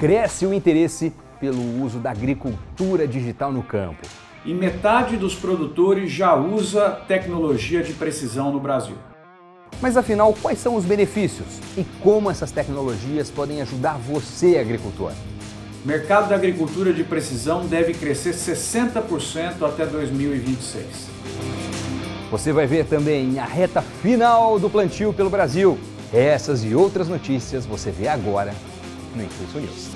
cresce o interesse pelo uso da agricultura digital no campo. E metade dos produtores já usa tecnologia de precisão no Brasil. Mas afinal, quais são os benefícios e como essas tecnologias podem ajudar você, agricultor? O mercado da agricultura de precisão deve crescer 60% até 2026. Você vai ver também a reta final do plantio pelo Brasil. Essas e outras notícias você vê agora no Impulso News.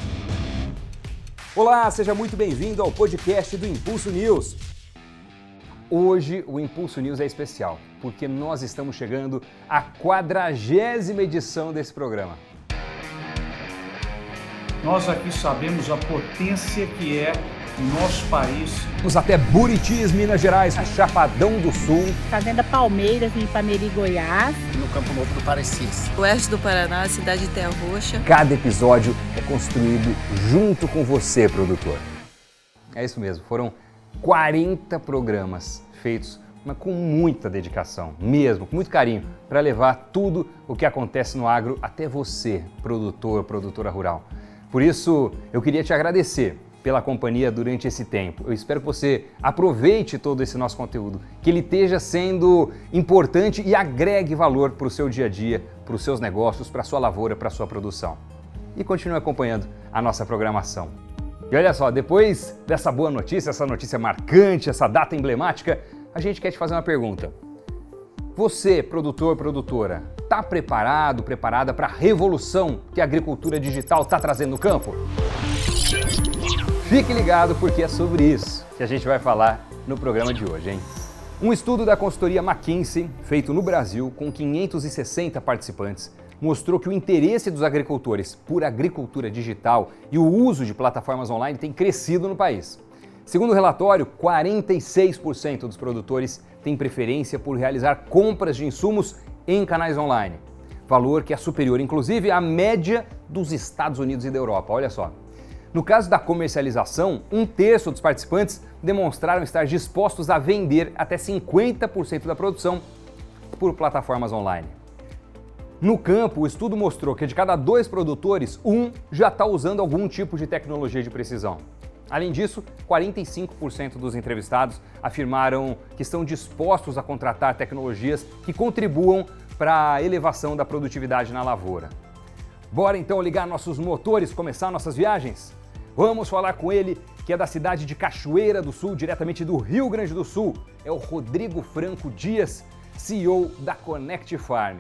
Olá, seja muito bem-vindo ao podcast do Impulso News. Hoje o Impulso News é especial, porque nós estamos chegando à quadragésima edição desse programa. Nós aqui sabemos a potência que é o nosso país. Vamos até Buritis, Minas Gerais, Chapadão do Sul. Fazenda Palmeiras, em Ipameri, Goiás. No Campo Novo do Parecis. Oeste do Paraná, cidade de Terra Roxa. Cada episódio é construído junto com você, produtor. É isso mesmo, foram 40 programas feitos mas com muita dedicação, mesmo, com muito carinho, para levar tudo o que acontece no agro até você, produtor, produtora rural. Por isso, eu queria te agradecer pela companhia durante esse tempo. Eu espero que você aproveite todo esse nosso conteúdo, que ele esteja sendo importante e agregue valor para o seu dia a dia, para os seus negócios, para a sua lavoura, para a sua produção. E continue acompanhando a nossa programação. E olha só, depois dessa boa notícia, essa notícia marcante, essa data emblemática, a gente quer te fazer uma pergunta. Você, produtor, produtora, está preparado, preparada para a revolução que a agricultura digital está trazendo no campo? Fique ligado porque é sobre isso que a gente vai falar no programa de hoje, hein? Um estudo da consultoria McKinsey, feito no Brasil com 560 participantes, mostrou que o interesse dos agricultores por agricultura digital e o uso de plataformas online tem crescido no país. Segundo o relatório, 46% dos produtores têm preferência por realizar compras de insumos em canais online. Valor que é superior, inclusive, à média dos Estados Unidos e da Europa. Olha só. No caso da comercialização, um terço dos participantes demonstraram estar dispostos a vender até 50% da produção por plataformas online. No campo, o estudo mostrou que de cada dois produtores, um já está usando algum tipo de tecnologia de precisão. Além disso, 45% dos entrevistados afirmaram que estão dispostos a contratar tecnologias que contribuam para a elevação da produtividade na lavoura. Bora então ligar nossos motores, começar nossas viagens? Vamos falar com ele, que é da cidade de Cachoeira do Sul, diretamente do Rio Grande do Sul. É o Rodrigo Franco Dias, CEO da Connect Farm.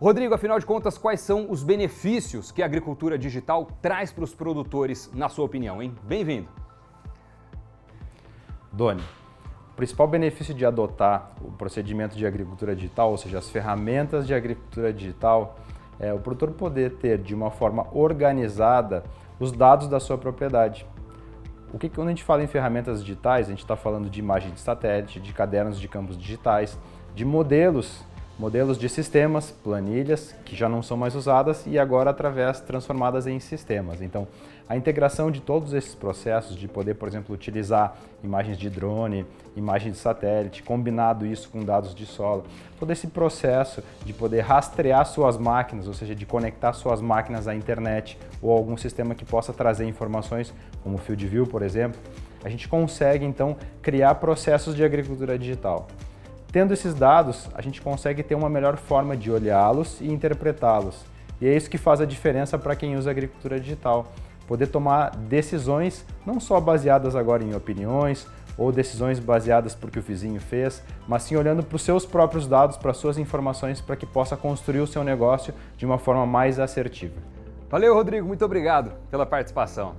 Rodrigo, afinal de contas, quais são os benefícios que a agricultura digital traz para os produtores, na sua opinião, hein? Bem-vindo. Doni, o principal benefício de adotar o procedimento de agricultura digital, ou seja, as ferramentas de agricultura digital, é o produtor poder ter de uma forma organizada os dados da sua propriedade. O que quando a gente fala em ferramentas digitais, a gente está falando de imagem de satélite, de cadernos de campos digitais, de modelos modelos de sistemas, planilhas que já não são mais usadas e agora através transformadas em sistemas. Então, a integração de todos esses processos de poder, por exemplo, utilizar imagens de drone, imagens de satélite, combinado isso com dados de solo, todo esse processo de poder rastrear suas máquinas, ou seja, de conectar suas máquinas à internet ou algum sistema que possa trazer informações, como o Field View, por exemplo, a gente consegue então criar processos de agricultura digital. Tendo esses dados, a gente consegue ter uma melhor forma de olhá-los e interpretá-los. E é isso que faz a diferença para quem usa agricultura digital. Poder tomar decisões não só baseadas agora em opiniões ou decisões baseadas porque o vizinho fez, mas sim olhando para os seus próprios dados, para as suas informações, para que possa construir o seu negócio de uma forma mais assertiva. Valeu, Rodrigo, muito obrigado pela participação.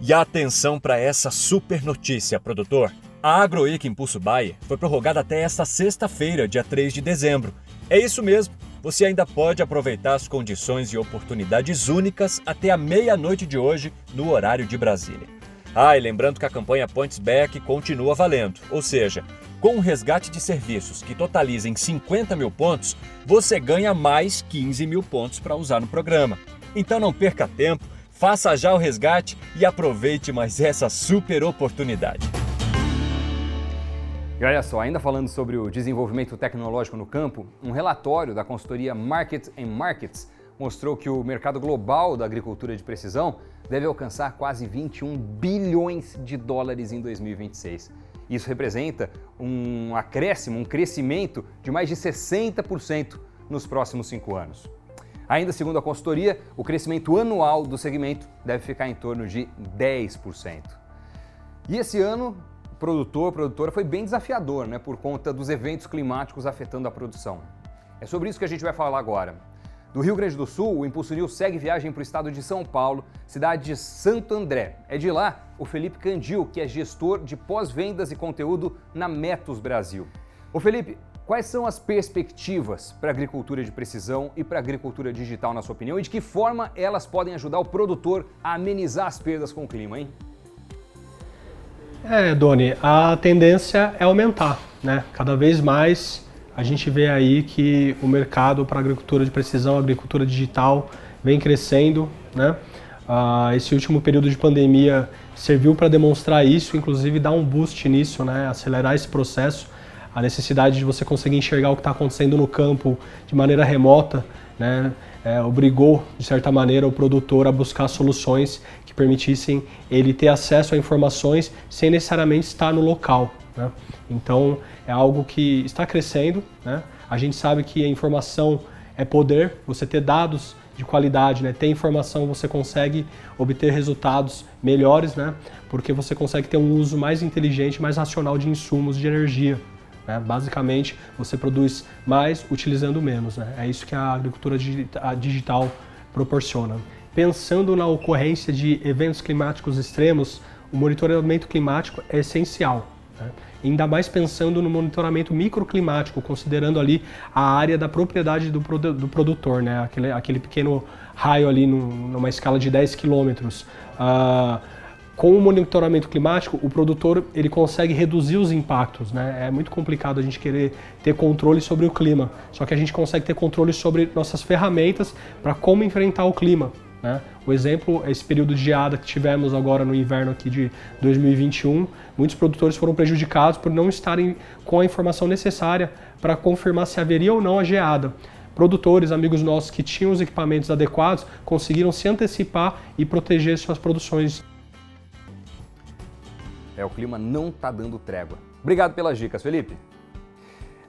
E atenção para essa super notícia, produtor. A AgroIC Impulso Buy foi prorrogada até esta sexta-feira, dia 3 de dezembro. É isso mesmo, você ainda pode aproveitar as condições e oportunidades únicas até a meia-noite de hoje, no horário de Brasília. Ah, e lembrando que a campanha Points Back continua valendo, ou seja, com um resgate de serviços que totalizem 50 mil pontos, você ganha mais 15 mil pontos para usar no programa. Então não perca tempo, faça já o resgate e aproveite mais essa super oportunidade. E olha só, ainda falando sobre o desenvolvimento tecnológico no campo, um relatório da consultoria Market and Markets mostrou que o mercado global da agricultura de precisão deve alcançar quase 21 bilhões de dólares em 2026. Isso representa um acréscimo, um crescimento de mais de 60% nos próximos cinco anos. Ainda segundo a consultoria, o crescimento anual do segmento deve ficar em torno de 10%. E esse ano, produtor, produtora, foi bem desafiador, né, por conta dos eventos climáticos afetando a produção. É sobre isso que a gente vai falar agora. Do Rio Grande do Sul, o Impulso News segue viagem para o estado de São Paulo, cidade de Santo André. É de lá o Felipe Candil, que é gestor de pós-vendas e conteúdo na Metos Brasil. Ô Felipe, quais são as perspectivas para a agricultura de precisão e para a agricultura digital, na sua opinião, e de que forma elas podem ajudar o produtor a amenizar as perdas com o clima, hein? É, Doni, a tendência é aumentar, né? Cada vez mais a gente vê aí que o mercado para agricultura de precisão, agricultura digital, vem crescendo. Né? Ah, esse último período de pandemia serviu para demonstrar isso, inclusive dar um boost nisso, né? acelerar esse processo, a necessidade de você conseguir enxergar o que está acontecendo no campo de maneira remota, né? É, obrigou, de certa maneira, o produtor a buscar soluções que permitissem ele ter acesso a informações sem necessariamente estar no local. Né? Então, é algo que está crescendo. Né? A gente sabe que a informação é poder, você ter dados de qualidade, né? ter informação, você consegue obter resultados melhores, né? porque você consegue ter um uso mais inteligente, mais racional de insumos de energia. Né? Basicamente, você produz mais utilizando menos. Né? É isso que a agricultura digital proporciona. Pensando na ocorrência de eventos climáticos extremos, o monitoramento climático é essencial. Né? Ainda mais pensando no monitoramento microclimático, considerando ali a área da propriedade do, do produtor, né? aquele, aquele pequeno raio ali numa escala de 10 quilômetros. Uh, com o monitoramento climático, o produtor ele consegue reduzir os impactos. Né? É muito complicado a gente querer ter controle sobre o clima, só que a gente consegue ter controle sobre nossas ferramentas para como enfrentar o clima. Né? O exemplo é esse período de geada que tivemos agora no inverno aqui de 2021. Muitos produtores foram prejudicados por não estarem com a informação necessária para confirmar se haveria ou não a geada. Produtores, amigos nossos que tinham os equipamentos adequados, conseguiram se antecipar e proteger suas produções. É, o clima não está dando trégua. Obrigado pelas dicas, Felipe.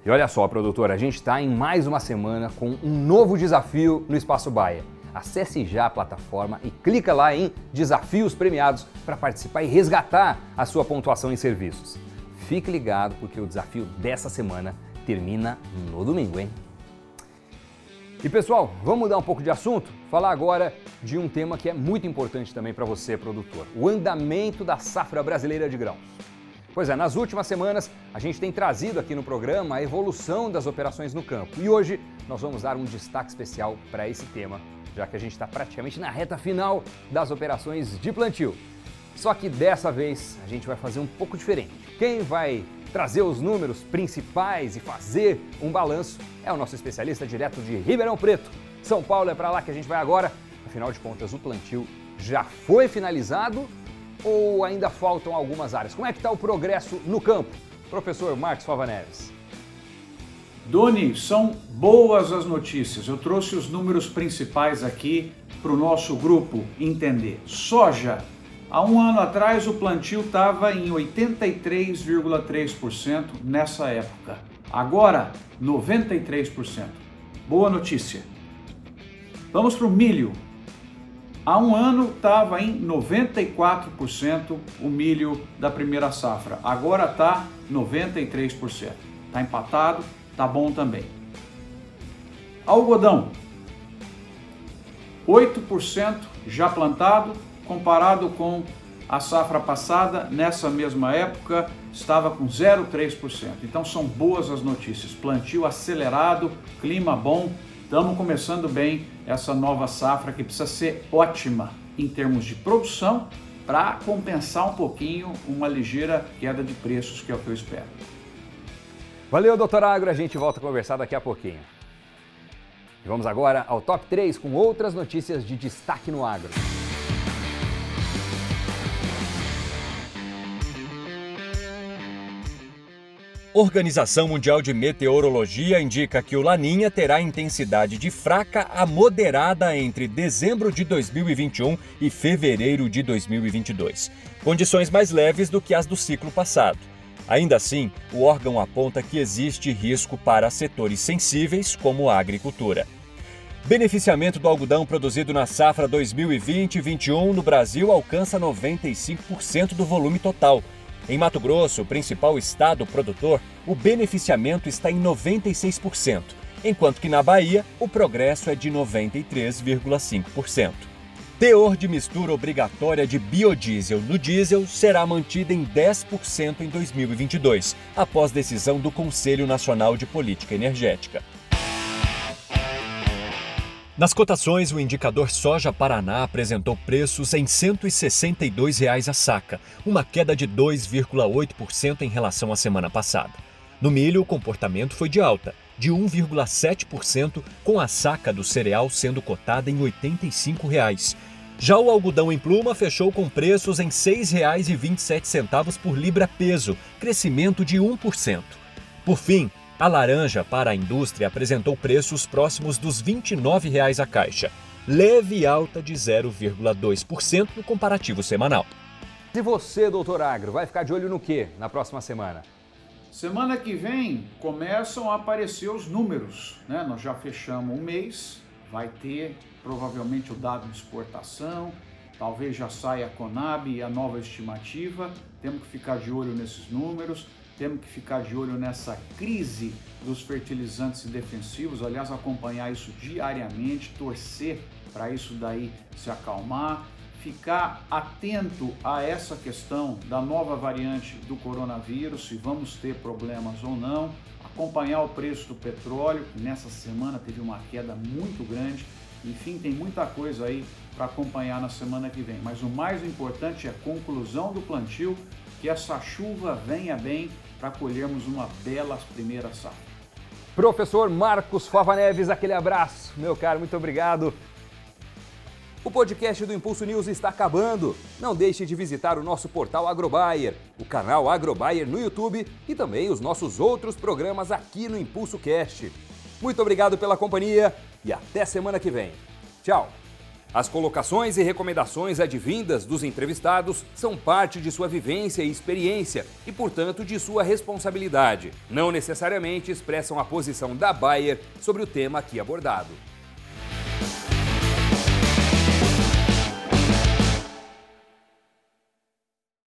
E olha só, produtor, a gente está em mais uma semana com um novo desafio no Espaço Baia. Acesse já a plataforma e clica lá em Desafios Premiados para participar e resgatar a sua pontuação em serviços. Fique ligado porque o desafio dessa semana termina no domingo, hein? E pessoal, vamos mudar um pouco de assunto? Falar agora de um tema que é muito importante também para você, produtor: o andamento da safra brasileira de grãos. Pois é, nas últimas semanas a gente tem trazido aqui no programa a evolução das operações no campo e hoje nós vamos dar um destaque especial para esse tema já que a gente está praticamente na reta final das operações de plantio. Só que dessa vez a gente vai fazer um pouco diferente. Quem vai trazer os números principais e fazer um balanço é o nosso especialista direto de Ribeirão Preto. São Paulo é para lá que a gente vai agora. Afinal de contas, o plantio já foi finalizado ou ainda faltam algumas áreas? Como é que está o progresso no campo? Professor Marcos Fava Neves. Doni, são boas as notícias. Eu trouxe os números principais aqui para o nosso grupo entender. Soja. Há um ano atrás o plantio estava em 83,3% nessa época. Agora, 93%. Boa notícia. Vamos para o milho. Há um ano estava em 94% o milho da primeira safra. Agora está 93%. Está empatado, tá bom também. Algodão, 8% já plantado, comparado com a safra passada, nessa mesma época, estava com 0,3%. Então são boas as notícias. Plantio acelerado, clima bom, estamos começando bem essa nova safra que precisa ser ótima em termos de produção para compensar um pouquinho uma ligeira queda de preços, que é o que eu espero. Valeu, doutor Agro. A gente volta a conversar daqui a pouquinho. E vamos agora ao top 3 com outras notícias de destaque no agro. Organização Mundial de Meteorologia indica que o Laninha terá intensidade de fraca a moderada entre dezembro de 2021 e fevereiro de 2022, condições mais leves do que as do ciclo passado. Ainda assim, o órgão aponta que existe risco para setores sensíveis, como a agricultura. Beneficiamento do algodão produzido na safra 2020-21 no Brasil alcança 95% do volume total. Em Mato Grosso, o principal estado produtor, o beneficiamento está em 96%, enquanto que na Bahia o progresso é de 93,5%. Teor de mistura obrigatória de biodiesel no diesel será mantida em 10% em 2022, após decisão do Conselho Nacional de Política Energética. Nas cotações, o indicador Soja Paraná apresentou preços em 162 reais a saca, uma queda de 2,8% em relação à semana passada. No milho, o comportamento foi de alta, de 1,7%, com a saca do cereal sendo cotada em 85 reais. Já o algodão em pluma fechou com preços em R$ 6,27 por libra peso, crescimento de 1%. Por fim, a laranja para a indústria apresentou preços próximos dos 29 reais a caixa, leve alta de 0,2% no comparativo semanal. E você, doutor Agro, vai ficar de olho no que na próxima semana? Semana que vem começam a aparecer os números, né? Nós já fechamos um mês, vai ter provavelmente o dado de exportação, talvez já saia a Conab e a nova estimativa. Temos que ficar de olho nesses números. Temos que ficar de olho nessa crise dos fertilizantes defensivos, aliás, acompanhar isso diariamente, torcer para isso daí se acalmar, ficar atento a essa questão da nova variante do coronavírus, se vamos ter problemas ou não, acompanhar o preço do petróleo, que nessa semana teve uma queda muito grande. Enfim, tem muita coisa aí para acompanhar na semana que vem. Mas o mais importante é a conclusão do plantio, que essa chuva venha bem para colhermos uma bela primeira safra. Professor Marcos Fava Neves, aquele abraço. Meu caro, muito obrigado. O podcast do Impulso News está acabando. Não deixe de visitar o nosso portal Agrobayer, o canal Agrobayer no YouTube e também os nossos outros programas aqui no Impulso Cast. Muito obrigado pela companhia e até semana que vem. Tchau! As colocações e recomendações advindas dos entrevistados são parte de sua vivência e experiência e, portanto, de sua responsabilidade. Não necessariamente expressam a posição da Bayer sobre o tema aqui abordado.